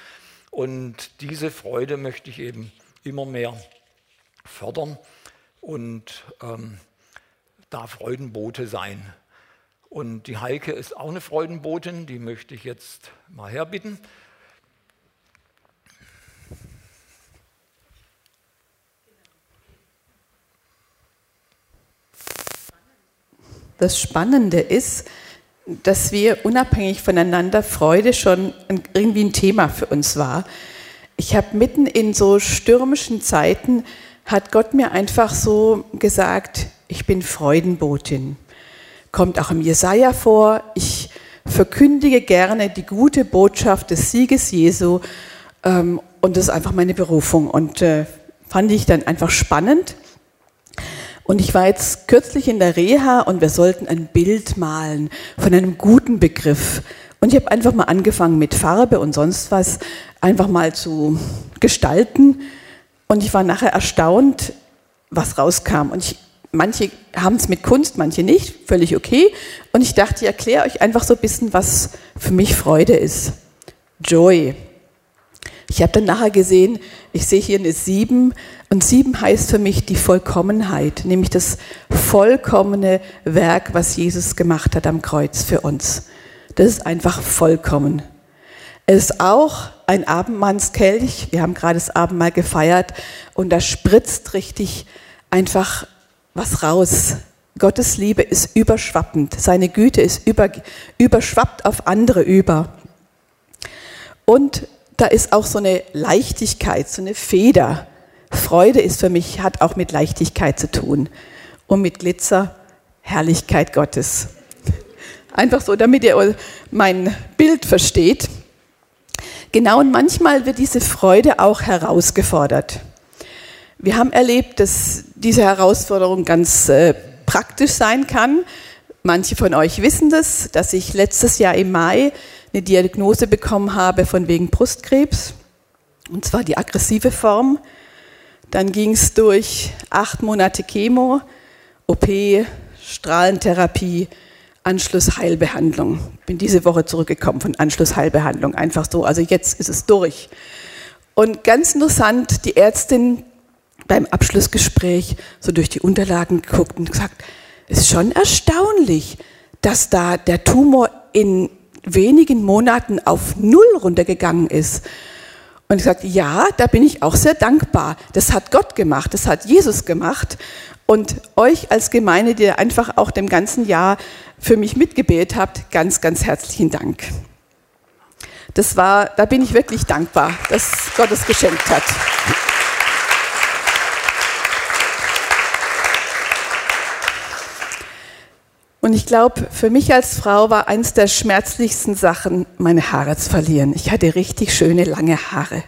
Und diese Freude möchte ich eben immer mehr fördern und ähm, da Freudenbote sein. Und die Heike ist auch eine Freudenbotin, die möchte ich jetzt mal herbitten. Das Spannende ist, dass wir unabhängig voneinander Freude schon irgendwie ein Thema für uns war. Ich habe mitten in so stürmischen Zeiten, hat Gott mir einfach so gesagt, ich bin Freudenbotin. Kommt auch im Jesaja vor, ich verkündige gerne die gute Botschaft des Sieges Jesu ähm, und das ist einfach meine Berufung und äh, fand ich dann einfach spannend. Und ich war jetzt kürzlich in der Reha und wir sollten ein Bild malen von einem guten Begriff. Und ich habe einfach mal angefangen mit Farbe und sonst was einfach mal zu gestalten. Und ich war nachher erstaunt, was rauskam. Und ich, manche haben es mit Kunst, manche nicht, völlig okay. Und ich dachte, ich erkläre euch einfach so ein bisschen, was für mich Freude ist. Joy. Ich habe dann nachher gesehen, ich sehe hier eine Sieben und Sieben heißt für mich die Vollkommenheit, nämlich das vollkommene Werk, was Jesus gemacht hat am Kreuz für uns. Das ist einfach vollkommen. Es ist auch ein Abendmannskelch. Wir haben gerade das Abendmahl gefeiert und da spritzt richtig einfach was raus. Gottes Liebe ist überschwappend. Seine Güte ist über, überschwappt auf andere über. Und da ist auch so eine Leichtigkeit, so eine Feder. Freude ist für mich, hat auch mit Leichtigkeit zu tun. Und mit Glitzer, Herrlichkeit Gottes. Einfach so, damit ihr mein Bild versteht. Genau, und manchmal wird diese Freude auch herausgefordert. Wir haben erlebt, dass diese Herausforderung ganz äh, praktisch sein kann. Manche von euch wissen das, dass ich letztes Jahr im Mai eine Diagnose bekommen habe von wegen Brustkrebs, und zwar die aggressive Form. Dann ging es durch acht Monate Chemo, OP, Strahlentherapie, Anschlussheilbehandlung. Bin diese Woche zurückgekommen von Anschlussheilbehandlung, einfach so. Also jetzt ist es durch. Und ganz interessant, die Ärztin beim Abschlussgespräch so durch die Unterlagen geguckt und gesagt, es ist schon erstaunlich, dass da der Tumor in wenigen Monaten auf Null runtergegangen ist. Und ich sagte, ja, da bin ich auch sehr dankbar. Das hat Gott gemacht, das hat Jesus gemacht. Und euch als Gemeinde, die einfach auch dem ganzen Jahr für mich mitgebetet habt, ganz, ganz herzlichen Dank. Das war, da bin ich wirklich dankbar, dass Gott es geschenkt hat. Und ich glaube, für mich als Frau war eines der schmerzlichsten Sachen, meine Haare zu verlieren. Ich hatte richtig schöne, lange Haare.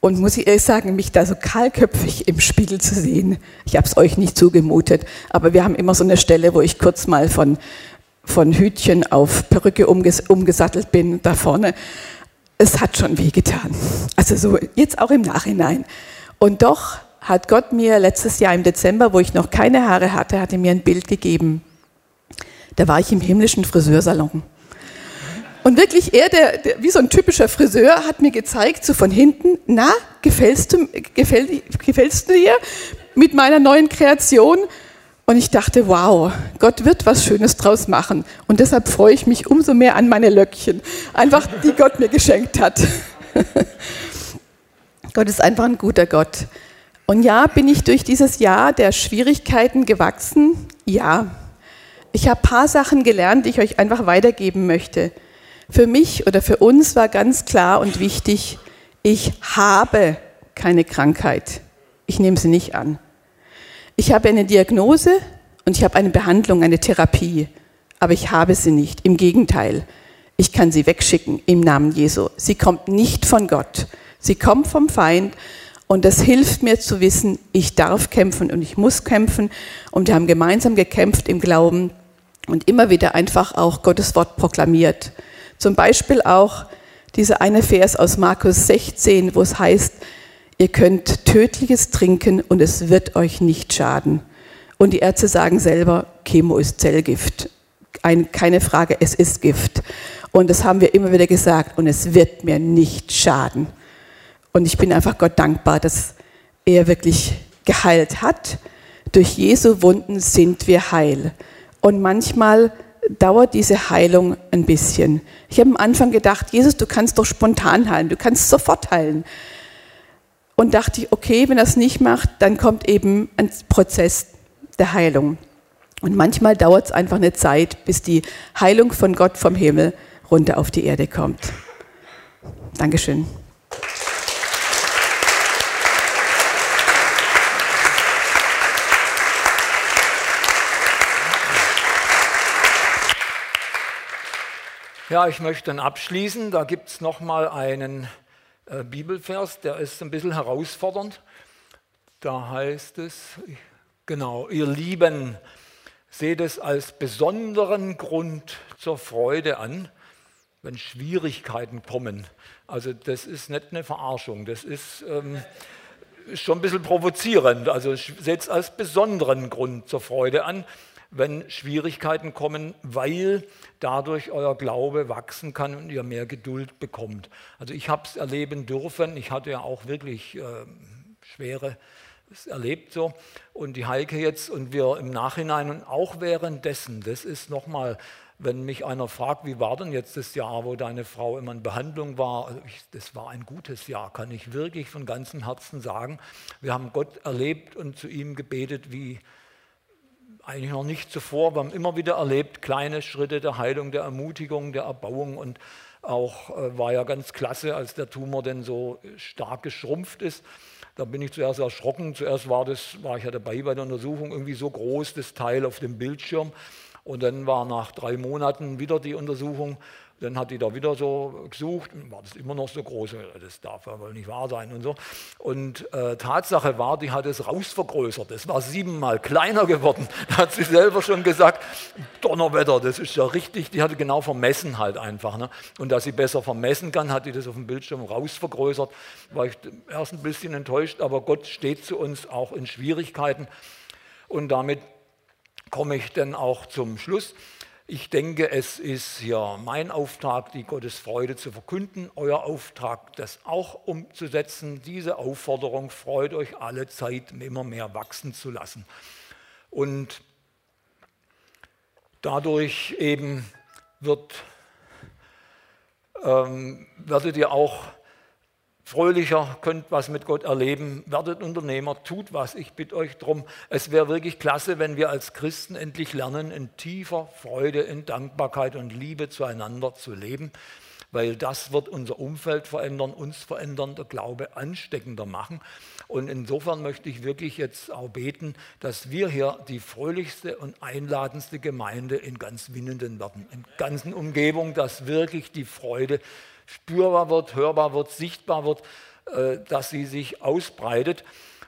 Und muss ich ehrlich sagen, mich da so kahlköpfig im Spiegel zu sehen, ich habe es euch nicht zugemutet, aber wir haben immer so eine Stelle, wo ich kurz mal von, von Hütchen auf Perücke umges umgesattelt bin, da vorne. Es hat schon wehgetan. Also so jetzt auch im Nachhinein. Und doch hat Gott mir letztes Jahr im Dezember, wo ich noch keine Haare hatte, hatte mir ein Bild gegeben da war ich im himmlischen Friseursalon. Und wirklich er, der, der, wie so ein typischer Friseur, hat mir gezeigt, so von hinten, na, gefällst du, gefäll, gefällst du dir mit meiner neuen Kreation? Und ich dachte, wow, Gott wird was Schönes draus machen. Und deshalb freue ich mich umso mehr an meine Löckchen, einfach die Gott mir geschenkt hat. [laughs] Gott ist einfach ein guter Gott. Und ja, bin ich durch dieses Jahr der Schwierigkeiten gewachsen? Ja. Ich habe ein paar Sachen gelernt, die ich euch einfach weitergeben möchte. Für mich oder für uns war ganz klar und wichtig, ich habe keine Krankheit. Ich nehme sie nicht an. Ich habe eine Diagnose und ich habe eine Behandlung, eine Therapie, aber ich habe sie nicht. Im Gegenteil, ich kann sie wegschicken im Namen Jesu. Sie kommt nicht von Gott. Sie kommt vom Feind und das hilft mir zu wissen, ich darf kämpfen und ich muss kämpfen. Und wir haben gemeinsam gekämpft im Glauben und immer wieder einfach auch Gottes Wort proklamiert. Zum Beispiel auch dieser eine Vers aus Markus 16, wo es heißt, ihr könnt tödliches trinken und es wird euch nicht schaden. Und die Ärzte sagen selber, Chemo ist Zellgift. Ein, keine Frage, es ist Gift. Und das haben wir immer wieder gesagt und es wird mir nicht schaden. Und ich bin einfach Gott dankbar, dass er wirklich geheilt hat. Durch Jesu Wunden sind wir heil. Und manchmal dauert diese Heilung ein bisschen. Ich habe am Anfang gedacht, Jesus, du kannst doch spontan heilen, du kannst sofort heilen. Und dachte ich, okay, wenn er es nicht macht, dann kommt eben ein Prozess der Heilung. Und manchmal dauert es einfach eine Zeit, bis die Heilung von Gott vom Himmel runter auf die Erde kommt. Dankeschön. Ja, ich möchte dann abschließen. Da gibt es nochmal einen äh, Bibelvers, der ist ein bisschen herausfordernd. Da heißt es, genau, ihr Lieben, seht es als besonderen Grund zur Freude an, wenn Schwierigkeiten kommen. Also das ist nicht eine Verarschung, das ist ähm, schon ein bisschen provozierend. Also seht es als besonderen Grund zur Freude an, wenn Schwierigkeiten kommen, weil dadurch euer Glaube wachsen kann und ihr mehr Geduld bekommt. Also ich habe es erleben dürfen, ich hatte ja auch wirklich äh, schwere erlebt so und die Heike jetzt und wir im Nachhinein und auch währenddessen, das ist nochmal, wenn mich einer fragt, wie war denn jetzt das Jahr, wo deine Frau immer in Behandlung war, also ich, das war ein gutes Jahr, kann ich wirklich von ganzem Herzen sagen. Wir haben Gott erlebt und zu ihm gebetet wie eigentlich noch nicht zuvor. Wir haben immer wieder erlebt, kleine Schritte der Heilung, der Ermutigung, der Erbauung und auch äh, war ja ganz klasse, als der Tumor denn so stark geschrumpft ist. Da bin ich zuerst erschrocken. Zuerst war, das, war ich ja dabei bei der Untersuchung, irgendwie so groß das Teil auf dem Bildschirm. Und dann war nach drei Monaten wieder die Untersuchung dann hat die da wieder so gesucht, war das immer noch so groß, das darf ja wohl nicht wahr sein und so. Und äh, Tatsache war, die hat es rausvergrößert, das war siebenmal kleiner geworden. [laughs] Da hat sie selber schon gesagt, Donnerwetter, das ist ja richtig, die hatte genau vermessen halt einfach. Ne? Und dass sie besser vermessen kann, hat die das auf dem Bildschirm rausvergrößert. War ich erst ein bisschen enttäuscht, aber Gott steht zu uns auch in Schwierigkeiten. Und damit komme ich dann auch zum Schluss. Ich denke, es ist ja mein Auftrag, die Gottes Freude zu verkünden, euer Auftrag, das auch umzusetzen. Diese Aufforderung freut euch alle Zeit, immer mehr wachsen zu lassen. Und dadurch eben wird, ähm, werdet ihr auch fröhlicher, könnt was mit Gott erleben, werdet Unternehmer, tut was. Ich bitte euch darum, es wäre wirklich klasse, wenn wir als Christen endlich lernen, in tiefer Freude, in Dankbarkeit und Liebe zueinander zu leben, weil das wird unser Umfeld verändern, uns verändern, der Glaube ansteckender machen. Und insofern möchte ich wirklich jetzt auch beten, dass wir hier die fröhlichste und einladendste Gemeinde in ganz Winnenden werden, in ganzen Umgebung, dass wirklich die Freude spürbar wird, hörbar wird, sichtbar wird, äh, dass sie sich ausbreitet.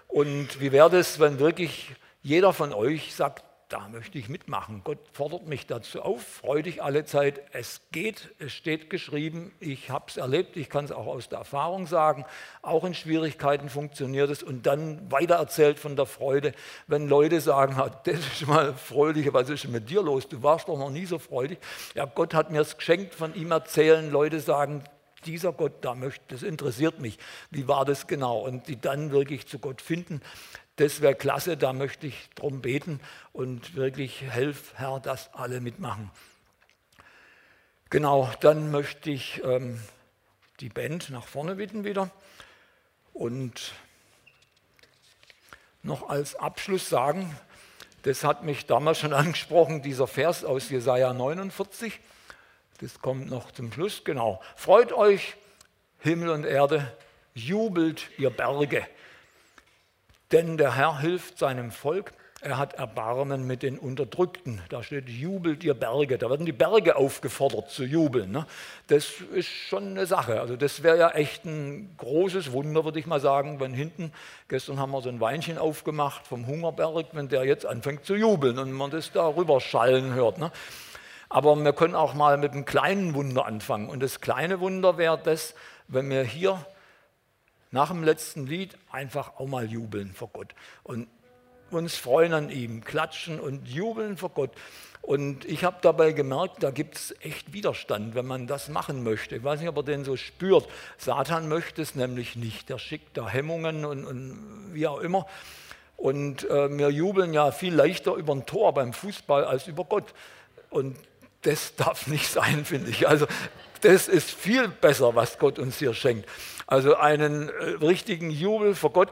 Und wie wäre es, wenn wirklich jeder von euch sagt, da möchte ich mitmachen. Gott fordert mich dazu auf, freu dich alle Zeit. Es geht, es steht geschrieben, ich habe es erlebt, ich kann es auch aus der Erfahrung sagen. Auch in Schwierigkeiten funktioniert es und dann weitererzählt von der Freude, wenn Leute sagen, das ist mal fröhlich, was ist mit dir los? Du warst doch noch nie so freudig. Ja, Gott hat mir es geschenkt, von ihm erzählen. Leute sagen, dieser Gott da möchte, das interessiert mich. Wie war das genau? Und die dann wirklich zu Gott finden. Das wäre klasse, da möchte ich drum beten und wirklich helf, Herr, dass alle mitmachen. Genau, dann möchte ich ähm, die Band nach vorne bitten wieder und noch als Abschluss sagen, das hat mich damals schon [laughs] angesprochen, dieser Vers aus Jesaja 49. Das kommt noch zum Schluss, genau. Freut euch, Himmel und Erde, jubelt ihr Berge, denn der Herr hilft seinem Volk. Er hat Erbarmen mit den Unterdrückten. Da steht, jubelt ihr Berge. Da werden die Berge aufgefordert zu jubeln. Ne? Das ist schon eine Sache. Also das wäre ja echt ein großes Wunder, würde ich mal sagen, wenn hinten, gestern haben wir so ein Weinchen aufgemacht vom Hungerberg, wenn der jetzt anfängt zu jubeln und man das da rüber schallen hört. Ne? Aber wir können auch mal mit einem kleinen Wunder anfangen. Und das kleine Wunder wäre das, wenn wir hier nach dem letzten Lied einfach auch mal jubeln vor Gott und uns freuen an ihm, klatschen und jubeln vor Gott. Und ich habe dabei gemerkt, da gibt es echt Widerstand, wenn man das machen möchte. Ich weiß nicht, ob er den so spürt. Satan möchte es nämlich nicht. Der schickt da Hemmungen und, und wie auch immer. Und äh, wir jubeln ja viel leichter über ein Tor beim Fußball als über Gott. Und das darf nicht sein, finde ich. Also das ist viel besser, was Gott uns hier schenkt. Also einen äh, richtigen Jubel vor Gott.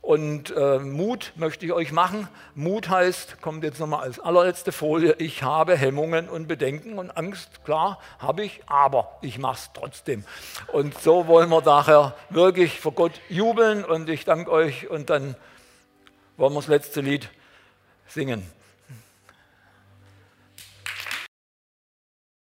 Und äh, Mut möchte ich euch machen. Mut heißt, kommt jetzt nochmal als allerletzte Folie, ich habe Hemmungen und Bedenken und Angst, klar, habe ich, aber ich mache es trotzdem. Und so wollen wir daher wirklich vor Gott jubeln und ich danke euch und dann wollen wir das letzte Lied singen.